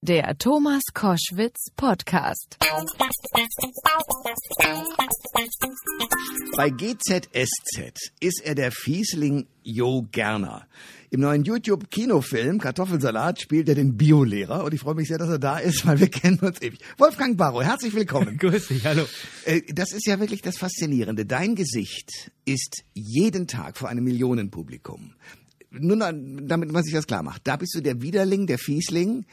Der Thomas Koschwitz Podcast. Bei GZSZ ist er der Fiesling Jo Gerner. Im neuen YouTube-Kinofilm Kartoffelsalat spielt er den Biolehrer und ich freue mich sehr, dass er da ist, weil wir kennen uns ewig. Wolfgang Barrow, herzlich willkommen. Grüß dich, hallo. Äh, Das ist ja wirklich das Faszinierende. Dein Gesicht ist jeden Tag vor einem Millionenpublikum. Nur damit man sich das klar macht. Da bist du der Widerling, der Fiesling.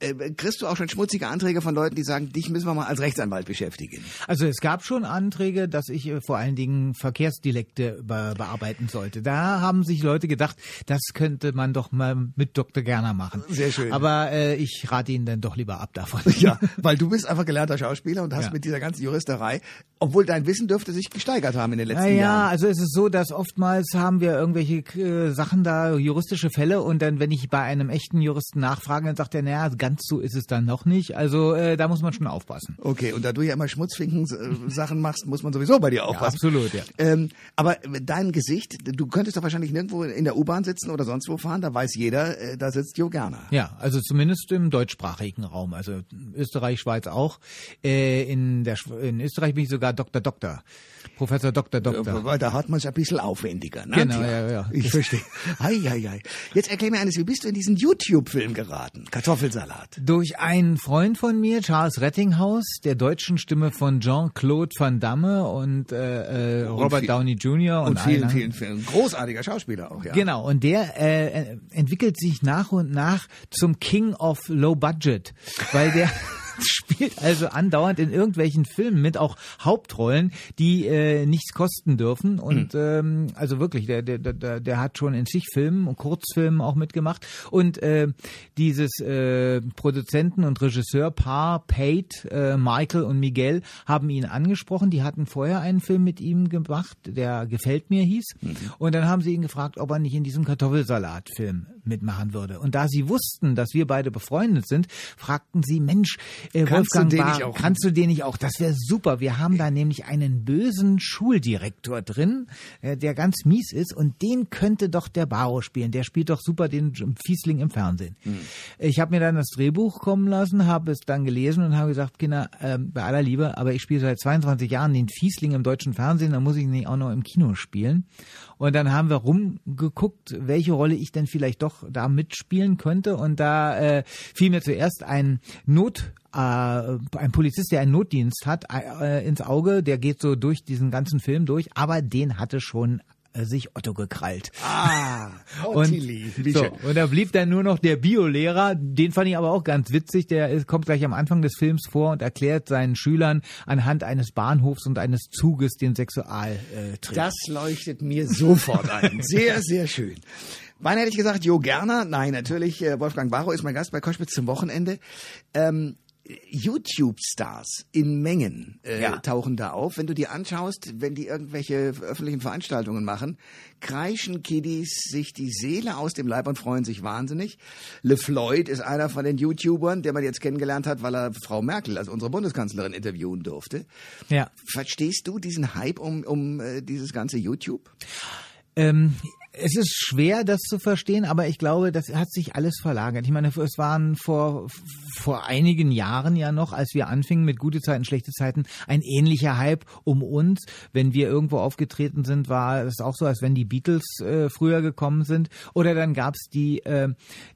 Äh, Kriegst du auch schon schmutzige Anträge von Leuten, die sagen, dich müssen wir mal als Rechtsanwalt beschäftigen? Also es gab schon Anträge, dass ich äh, vor allen Dingen Verkehrsdialekte be bearbeiten sollte. Da haben sich Leute gedacht, das könnte man doch mal mit Dr. Gerner machen. Sehr schön. Aber äh, ich rate Ihnen dann doch lieber ab davon. Ja, weil du bist einfach gelernter Schauspieler und hast Ja. mit dieser ganzen Juristerei, obwohl dein Wissen dürfte sich gesteigert haben in den letzten Naja, Jahren. also es ist so, dass oftmals haben wir irgendwelche äh, Sachen da, juristische Fälle und dann, wenn ich bei einem echten Juristen nachfrage, dann sagt er, naja, ganz so ist es dann noch nicht. Also äh, da muss man schon aufpassen. Okay, und da du ja immer Schmutzfinken-Sachen machst, muss man sowieso bei dir aufpassen. absolut, ja. Ähm, aber dein Gesicht, du könntest doch wahrscheinlich nirgendwo in der U-Bahn sitzen oder sonst wo fahren, da weiß jeder, äh, da sitzt Jo Gerner. Ja, also zumindest im deutschsprachigen Raum, also Österreich, Schweiz auch. Äh, in, der, in Österreich bin ich sogar Doktor Doktor, Professor Doktor Doktor. Weil da hat man es ein bisschen aufwendiger. Ne? Genau, ja, ja. Ich verstehe. Hei, hei, hei. Jetzt erklär mir eines, wie bist du in diesen YouTube-Film geraten? Kartoffelsalat. Durch einen Freund von mir, Charles Rettinghaus, der deutschen Stimme von Jean-Claude Van Damme und äh, äh, Robert viel- Downey Jr. Und, vielen, allen- vielen, vielen. Großartiger Schauspieler auch, ja. Genau, und der äh, entwickelt sich nach und nach zum King of Low Budget, weil der spielt also andauernd in irgendwelchen Filmen mit, auch Hauptrollen, die äh, nichts kosten dürfen. Und ähm, also wirklich, der, der, der, der hat schon in zig Filmen und Kurzfilmen auch mitgemacht. Und äh, dieses äh, Produzenten- und Regisseurpaar Pate, äh, Michael und Miguel, haben ihn angesprochen. Die hatten vorher einen Film mit ihm gemacht, der Gefällt mir hieß. Und dann haben sie ihn gefragt, ob er nicht in diesem Kartoffelsalat-Film mitmachen würde. Und da sie wussten, dass wir beide befreundet sind, fragten sie, Mensch, äh, Kannst du den Bar, nicht auch- kannst du den nicht auch? Das wäre super. Wir haben da nämlich einen bösen Schuldirektor drin, äh, der ganz mies ist und den könnte doch der Baro spielen. Der spielt doch super den Fiesling im Fernsehen. Ich habe mir dann das Drehbuch kommen lassen, habe es dann gelesen und habe gesagt, Kinder, ähm, bei aller Liebe, aber ich spiele seit 22 Jahren den Fiesling im deutschen Fernsehen, dann muss ich ihn auch noch im Kino spielen. Und dann haben wir rumgeguckt, welche Rolle ich denn vielleicht doch da mitspielen könnte. Und da äh, fiel mir zuerst ein Not äh, ein Polizist, der einen Notdienst hat, äh, ins Auge, der geht so durch diesen ganzen Film durch, aber den hatte schon äh, sich Otto gekrallt. Ah, Und, Ottilie. Wie so, und da blieb dann nur noch der Biolehrer, den fand ich aber auch ganz witzig, der ist, kommt gleich am Anfang des Films vor und erklärt seinen Schülern anhand eines Bahnhofs und eines Zuges den Sexualtrieb. Äh, Trieb. Das leuchtet mir sofort ein. Sehr, sehr schön. Wann hätte ich gesagt, Jo Gerner? Nein, natürlich, äh, Wolfgang Barrow ist mein Gast bei Koschwitz zum Wochenende. Ähm, YouTube-Stars in Mengen äh, Ja. tauchen da auf. Wenn du dir anschaust, wenn die irgendwelche öffentlichen Veranstaltungen machen, kreischen Kiddies sich die Seele aus dem Leib und freuen sich wahnsinnig. LeFloid ist einer von den YouTubern, der man jetzt kennengelernt hat, weil er Frau Merkel, also unsere Bundeskanzlerin, interviewen durfte. ja. Verstehst du diesen Hype um, um äh, dieses ganze YouTube? Ähm, es ist schwer, das zu verstehen, aber ich glaube, das hat sich alles verlagert. Ich meine, es waren vor, vor einigen Jahren ja noch, als wir anfingen mit gute Zeiten, schlechte Zeiten, ein ähnlicher Hype um uns. Wenn wir irgendwo aufgetreten sind, war es auch so, als wenn die Beatles äh, früher gekommen sind. Oder dann gab's die, äh,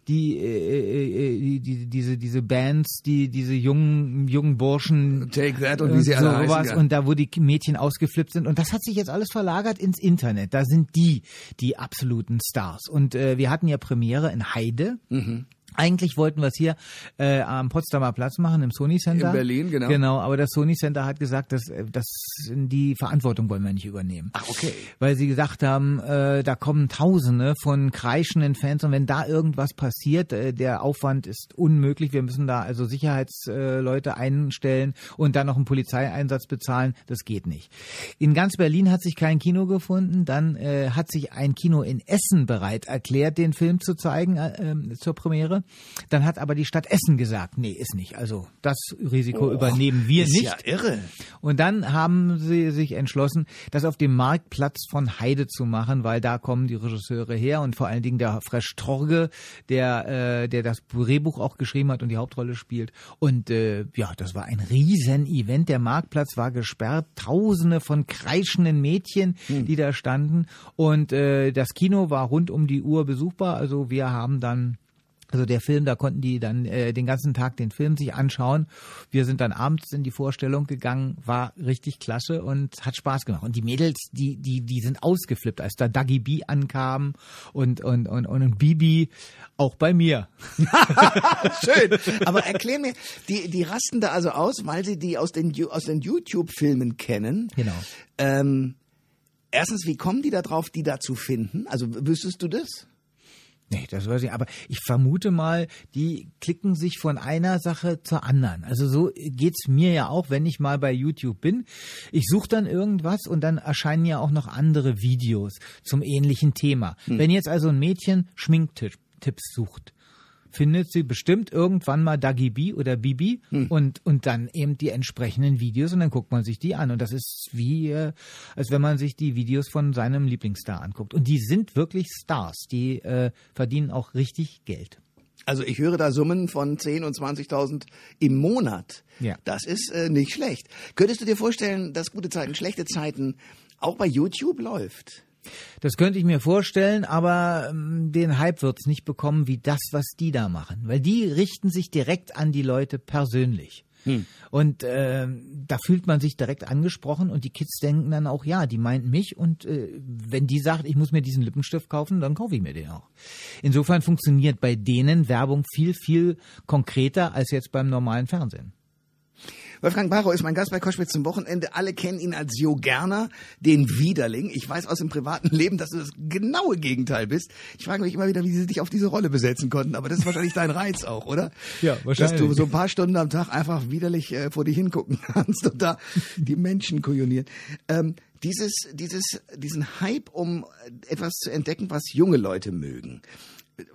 die, äh, äh, die, die, diese, diese Bands, die, diese jungen, jungen Burschen. Take That und wie sie alle sowas. heißen, ja. Und da, wo die Mädchen ausgeflippt sind. Und das hat sich jetzt alles verlagert ins Internet. Da sind die, die absoluten Stars. Und äh, wir hatten ja Premiere in Heide. Mhm. Eigentlich wollten wir es hier äh, am Potsdamer Platz machen, im Sony Center. In Berlin, genau. Genau, aber das Sony Center hat gesagt, dass, äh, dass die Verantwortung wollen wir nicht übernehmen. Ach, okay. Weil sie gesagt haben, äh, da kommen Tausende von kreischenden Fans und wenn da irgendwas passiert, äh, der Aufwand ist unmöglich. Wir müssen da also Sicherheitsleute äh, einstellen und dann noch einen Polizeieinsatz bezahlen. Das geht nicht. In ganz Berlin hat sich kein Kino gefunden. Dann äh, hat sich ein Kino in Essen bereit erklärt, den Film zu zeigen äh, ähm, zur Premiere. Dann hat aber die Stadt Essen gesagt, nee, ist nicht. Also das Risiko oh, übernehmen wir ist nicht. Ja irre. Und dann haben sie sich entschlossen, das auf dem Marktplatz von Heide zu machen, weil da kommen die Regisseure her und vor allen Dingen der Fresh Torge, der, äh, der das Drehbuch auch geschrieben hat und die Hauptrolle spielt. Und äh, ja, das war ein Riesen-Event. Der Marktplatz war gesperrt, tausende von kreischenden Mädchen, hm. die da standen. Und äh, das Kino war rund um die Uhr besuchbar. Also wir haben dann also der Film, da konnten die dann äh, den ganzen Tag den Film sich anschauen. Wir sind dann abends in die Vorstellung gegangen, war richtig klasse und hat Spaß gemacht. Und die Mädels, die die die sind ausgeflippt, als da Dagi B ankam und und und und Bibi auch bei mir. Schön. Aber erklär mir, die die rasten da also aus, weil sie die aus den aus den YouTube Filmen kennen. Genau. Ähm, erstens, wie kommen die da drauf, die da zu finden? Also wüsstest du das? Nee, das weiß ich. Aber ich vermute mal, die klicken sich von einer Sache zur anderen. Also so geht's mir ja auch, wenn ich mal bei YouTube bin. Ich suche dann irgendwas und dann erscheinen ja auch noch andere Videos zum ähnlichen Thema. Hm. Wenn jetzt also ein Mädchen Schminktipps sucht, findet sie bestimmt irgendwann mal Dagi B oder Bibi hm. und, und dann eben die entsprechenden Videos und dann guckt man sich die an. Und das ist wie, äh, als wenn man sich die Videos von seinem Lieblingsstar anguckt. Und die sind wirklich Stars, die äh, verdienen auch richtig Geld. Also ich höre da Summen von 10 und 20.000 im Monat. Ja. Das ist äh, nicht schlecht. Könntest du dir vorstellen, dass gute Zeiten, schlechte Zeiten auch bei YouTube läuft? Das könnte ich mir vorstellen, aber ähm, den Hype wird's nicht bekommen wie das, was die da machen, weil die richten sich direkt an die Leute persönlich. Hm. Und äh, da fühlt man sich direkt angesprochen und die Kids denken dann auch, ja, die meint mich und äh, wenn die sagt, ich muss mir diesen Lippenstift kaufen, dann kaufe ich mir den auch. Insofern funktioniert bei denen Werbung viel, viel konkreter als jetzt beim normalen Fernsehen. Wolfgang Barrow ist mein Gast bei Koschwitz zum Wochenende. Alle kennen ihn als Jo Gerner, den Widerling. Ich weiß aus dem privaten Leben, dass du das genaue Gegenteil bist. Ich frage mich immer wieder, wie sie dich auf diese Rolle besetzen konnten. Aber das ist wahrscheinlich dein Reiz auch, oder? Ja, wahrscheinlich. Dass du so ein paar Stunden am Tag einfach widerlich äh, vor dich hingucken kannst und da die Menschen kujonieren. Ähm, dieses, dieses, diesen Hype, um etwas zu entdecken, was junge Leute mögen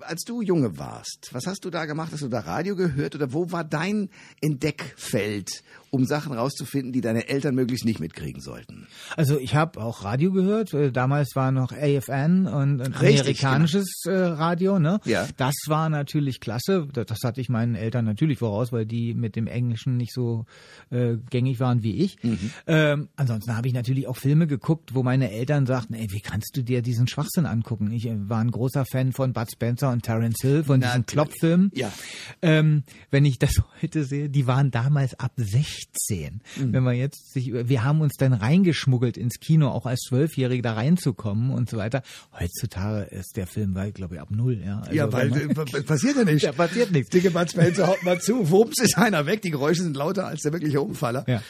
als du junge warst, was hast du da gemacht? Hast du da Radio gehört oder wo war dein Entdeckfeld, um Sachen rauszufinden, die deine Eltern möglichst nicht mitkriegen sollten? Also ich habe auch Radio gehört. Äh, damals war noch AFN und Richtig, amerikanisches genau. Radio. Ne? Ja. Das war natürlich klasse. Das hatte ich meinen Eltern natürlich voraus, weil die mit dem Englischen nicht so äh, gängig waren wie ich. Mhm. Ähm, ansonsten habe ich natürlich auch Filme geguckt, wo meine Eltern sagten, ey, wie kannst du dir diesen Schwachsinn angucken? Ich äh, war ein großer Fan von Bud Spencer und Terence Hill, von Na, diesen Klopffilmen. Ja. Ähm, wenn ich das heute sehe, die waren damals ab 16. Mhm. Wenn man jetzt sich, wir haben uns dann reingeschmuggelt ins Kino, auch als Zwölfjährige da reinzukommen und so weiter. Heutzutage ist der Film, weil, glaube ich, ab null, ja. Also, ja, weil, man, passiert ja nicht. Ja, passiert nichts. Dicke Spencer, haut mal zu. Wumms ist einer weg. Die Geräusche sind lauter als der wirkliche Umfaller. Ja.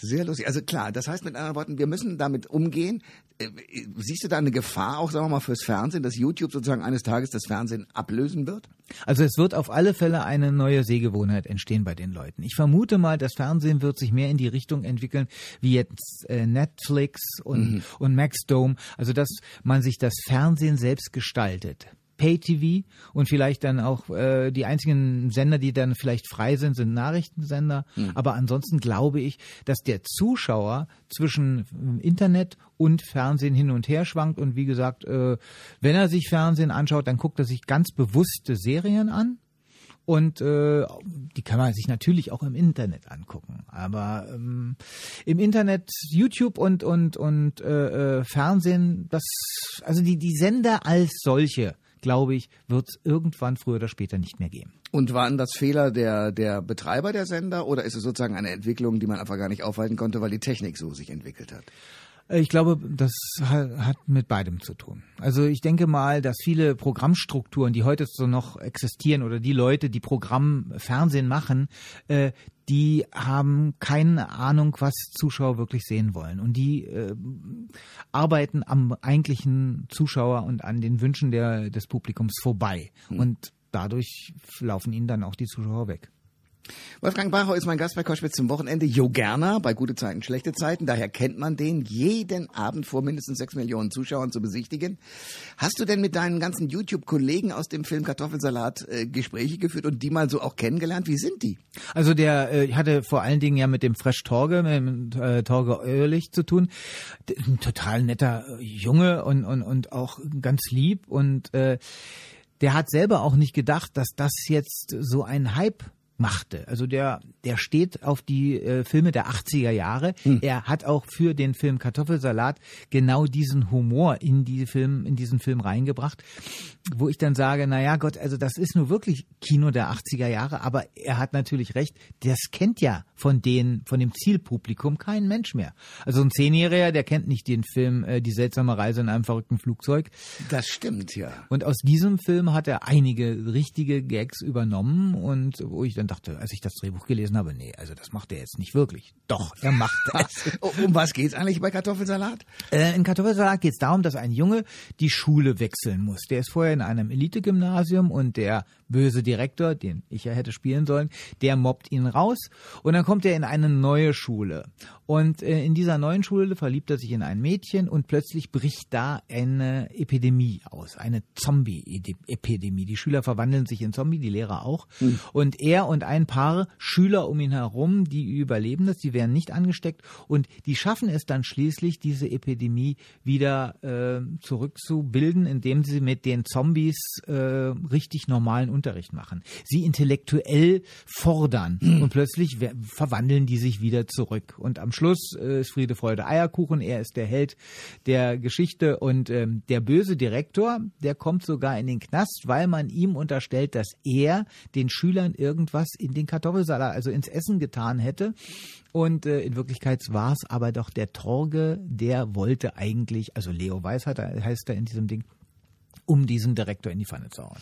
Sehr lustig. Also klar, das heißt mit anderen Worten, wir müssen damit umgehen. Äh, siehst du da eine Gefahr auch, sagen wir mal, fürs Fernsehen, dass YouTube sozusagen eines Tages das Fernsehen ablösen wird? Also es wird auf alle Fälle eine neue Sehgewohnheit entstehen bei den Leuten. Ich vermute mal, das Fernsehen wird sich mehr in die Richtung entwickeln, wie jetzt äh, Netflix und, mhm. und Maxdome. Also dass man sich das Fernsehen selbst gestaltet. Pay-TV und vielleicht dann auch äh, die einzigen Sender, die dann vielleicht frei sind, sind Nachrichtensender. Mhm. Aber ansonsten glaube ich, dass der Zuschauer zwischen äh, Internet und Fernsehen hin und her schwankt. Und wie gesagt, äh, wenn er sich Fernsehen anschaut, dann guckt er sich ganz bewusste Serien an. Und äh, die kann man sich natürlich auch im Internet angucken. Aber ähm, im Internet, YouTube und und und äh, äh Fernsehen, das also die die Sender als solche glaube ich, wird es irgendwann früher oder später nicht mehr geben. Und waren das Fehler der, der Betreiber der Sender oder ist es sozusagen eine Entwicklung, die man einfach gar nicht aufhalten konnte, weil die Technik so sich entwickelt hat? Äh, ich glaube, das hat mit beidem zu tun. Also ich denke mal, dass viele Programmstrukturen, die heute so noch existieren oder die Leute, die Programmfernsehen machen, äh, die haben keine Ahnung, was Zuschauer wirklich sehen wollen. Und die äh, arbeiten am eigentlichen Zuschauer und an den Wünschen der, des Publikums vorbei. Hm. Und dadurch laufen ihnen dann auch die Zuschauer weg. Wolfgang Bachau ist mein Gast bei Koschwitz zum Wochenende. Jo Gerner bei Gute Zeiten, Schlechte Zeiten. Daher kennt man den jeden Abend vor mindestens sechs Millionen Zuschauern zu besichtigen. Hast du denn mit deinen ganzen YouTube-Kollegen aus dem Film Kartoffelsalat äh, Gespräche geführt und die mal so auch kennengelernt? Wie sind die? Also der äh, ich hatte vor allen Dingen ja mit dem Fresh Torge, mit äh, Torge Ehrlich zu tun. Ein total netter äh, Junge und, und, und auch ganz lieb und äh, der hat selber auch nicht gedacht, dass das jetzt so ein Hype machte. Also der, der steht auf die äh, Filme der 80er Jahre. Hm. Er hat auch für den Film Kartoffelsalat genau diesen Humor in die Film, in diesen Film reingebracht, wo ich dann sage, na ja, Gott, also das ist nur wirklich Kino der 80er Jahre, aber er hat natürlich recht, das kennt ja von den, von dem Zielpublikum kein Mensch mehr. Also ein Zehnjähriger, der kennt nicht den Film äh, Die seltsame Reise in einem verrückten Flugzeug. Das stimmt, ja. Und aus diesem Film hat er einige richtige Gags übernommen und wo ich dann dann dachte, als ich das Drehbuch gelesen habe, nee, also das macht er jetzt nicht wirklich. Doch, er macht das. um was geht's eigentlich bei Kartoffelsalat? Äh, in Kartoffelsalat geht es darum, dass ein Junge die Schule wechseln muss. Der ist vorher in einem Elite-Gymnasium und der böse Direktor, den ich ja hätte spielen sollen, der mobbt ihn raus und dann kommt er in eine neue Schule. Und äh, in dieser neuen Schule verliebt er sich in ein Mädchen und plötzlich bricht da eine Epidemie aus, eine Zombie-Epidemie. Die Schüler verwandeln sich in Zombie, die Lehrer auch. Mhm. Und er und ein paar Schüler um ihn herum, die überleben das, die werden nicht angesteckt und die schaffen es dann schließlich, diese Epidemie wieder äh, zurückzubilden, indem sie mit den Zombies äh, richtig normalen Unterricht machen. Sie intellektuell fordern mhm. und plötzlich verwandeln die sich wieder zurück. Und am Schluss äh, ist Friede, Freude, Eierkuchen. Er ist der Held der Geschichte und ähm, der böse Direktor, der kommt sogar in den Knast, weil man ihm unterstellt, dass er den Schülern irgendwas in den Kartoffelsalat, also ins Essen getan hätte. Und äh, in Wirklichkeit war es aber doch der Torge, der wollte eigentlich, also Leo Weiß heißt er in diesem Ding, um diesen Direktor in die Pfanne zu hauen.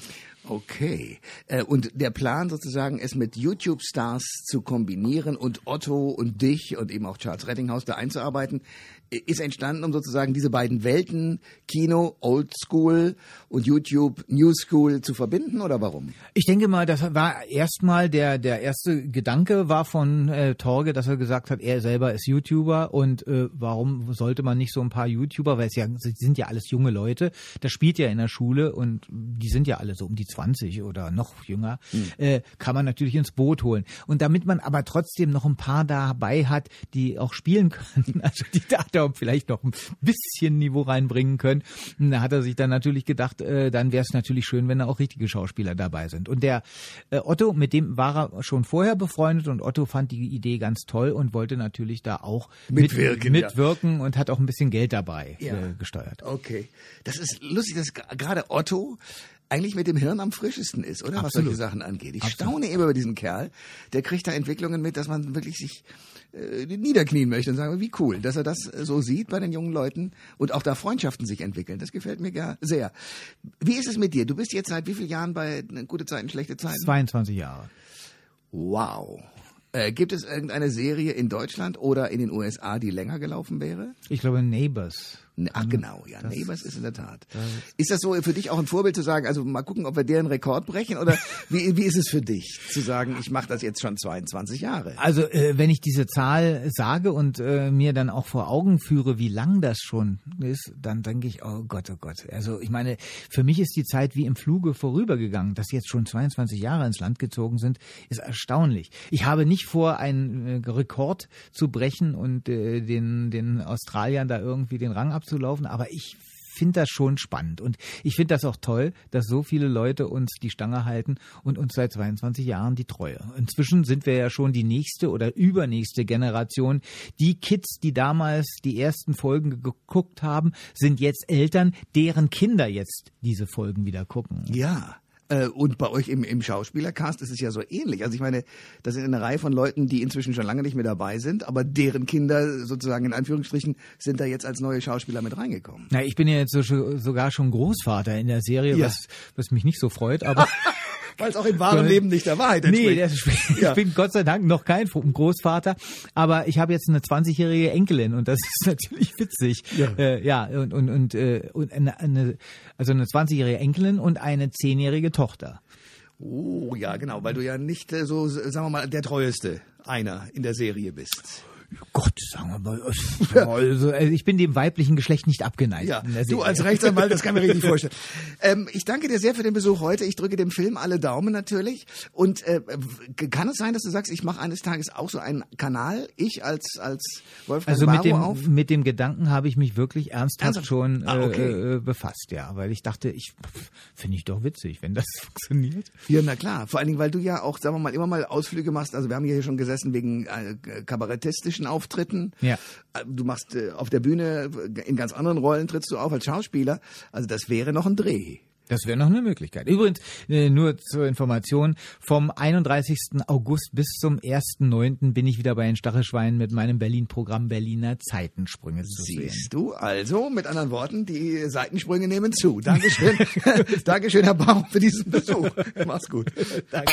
Okay. Äh, und der Plan sozusagen, es mit YouTube-Stars zu kombinieren und Otto und dich und eben auch Charles Rettinghaus da einzuarbeiten, ist entstanden, um sozusagen diese beiden Welten, Kino, Old School und YouTube, New School zu verbinden oder warum? Ich denke mal, das war erstmal der, der erste Gedanke war von äh, Torge, dass er gesagt hat, er selber ist YouTuber und äh, warum sollte man nicht so ein paar YouTuber, weil es ja, sind ja alles junge Leute, das spielt ja in der Schule und die sind ja alle so um die 20 oder noch jünger, hm. äh, kann man natürlich ins Boot holen. Und damit man aber trotzdem noch ein paar dabei hat, die auch spielen können, also die da vielleicht noch ein bisschen Niveau reinbringen können, da hat er sich dann natürlich gedacht, äh, dann wäre es natürlich schön, wenn da auch richtige Schauspieler dabei sind. Und der äh, Otto, mit dem war er schon vorher befreundet und Otto fand die Idee ganz toll und wollte natürlich da auch mitwirken, mit, mitwirken ja. und hat auch ein bisschen Geld dabei ja. äh, gesteuert. Okay. Das ist lustig, dass gerade Otto eigentlich mit dem Hirn am frischesten ist, oder? Absolut. Was solche Sachen angeht. Ich Absolut. staune immer über diesen Kerl. Der kriegt da Entwicklungen mit, dass man wirklich sich äh, niederknien möchte und sagen, wie cool, dass er das so sieht bei den jungen Leuten und auch da Freundschaften sich entwickeln. Das gefällt mir gar sehr. Wie ist es mit dir? Du bist jetzt seit wie vielen Jahren bei Gute Zeiten, schlechte Zeiten? 22 Jahre. Wow. Äh, gibt es irgendeine Serie in Deutschland oder in den USA, die länger gelaufen wäre? Ich glaube Neighbors. Ach genau, ja, das, Neighbors ist in der Tat. Ist das so für dich auch ein Vorbild zu sagen, also mal gucken, ob wir deren Rekord brechen oder wie, wie ist es für dich zu sagen, ich mache das jetzt schon 22 Jahre? Also äh, wenn ich diese Zahl sage und äh, mir dann auch vor Augen führe, wie lang das schon ist, dann denke ich, oh Gott, oh Gott. Also ich meine, für mich ist die Zeit wie im Fluge vorübergegangen, dass jetzt schon 22 Jahre ins Land gezogen sind, ist erstaunlich. Ich habe nicht vor, einen äh, Rekord zu brechen und äh, den, den Australiern da irgendwie den Rang abzuhalten abzulaufen, aber ich finde das schon spannend und ich finde das auch toll, dass so viele Leute uns die Stange halten und uns seit 22 Jahren die Treue. Inzwischen sind wir ja schon die nächste oder übernächste Generation. Die Kids, die damals die ersten Folgen geguckt haben, sind jetzt Eltern, deren Kinder jetzt diese Folgen wieder gucken. Ja. Äh, und bei euch im, im Schauspielercast ist es ja so ähnlich. Also ich meine, das sind eine Reihe von Leuten, die inzwischen schon lange nicht mehr dabei sind, aber deren Kinder sozusagen in Anführungsstrichen sind da jetzt als neue Schauspieler mit reingekommen. Na, ich bin ja jetzt so, sogar schon Großvater in der Serie, ja. was, was mich nicht so freut, aber Weil es auch im wahren Leben nicht der Wahrheit entspricht. Nee, ich ja. bin Gott sei Dank noch kein Großvater, aber ich habe jetzt eine 20-jährige Enkelin und das ist natürlich witzig. Ja, äh, ja und, und, und, äh, und eine, eine, also eine 20-jährige Enkelin und eine 10-jährige Tochter. Oh ja, genau, weil du ja nicht äh, so, sagen wir mal, der treueste einer in der Serie bist. Gott, sagen wir mal. Also, äh, ich bin dem weiblichen Geschlecht nicht abgeneigt. Ja, du als Rechtsanwalt, das kann ich mir richtig vorstellen. Ähm, ich danke dir sehr für den Besuch heute. Ich drücke dem Film alle Daumen natürlich. Und äh, kann es sein, dass du sagst, ich mache eines Tages auch so einen Kanal, ich als als Wolfgang Also mit Barrow auf? dem, mit dem Gedanken habe ich mich wirklich ernsthaft, Ernsthaft? schon Ah, okay. äh, äh, befasst, ja, weil ich dachte, ich finde ich doch witzig, wenn das funktioniert. Ja, na klar. Vor allen Dingen, weil du ja auch, sagen wir mal, immer mal Ausflüge machst. Also wir haben hier schon gesessen wegen äh, kabarettistischen Auftritten. Ja. Äh, Du machst äh, auf der Bühne äh, in ganz anderen Rollen trittst du auf als Schauspieler. Also das wäre noch ein Dreh. Das wäre noch eine Möglichkeit. Übrigens, nur zur Information, vom 31. August bis zum 1.9. bin ich wieder bei den Stachelschweinen mit meinem Berlin-Programm Berliner Zeitensprünge zu sehen. Siehst du, also mit anderen Worten, die Seitensprünge nehmen zu. Dankeschön. Dankeschön, Herr Baum, für diesen Besuch. Mach's gut. Danke.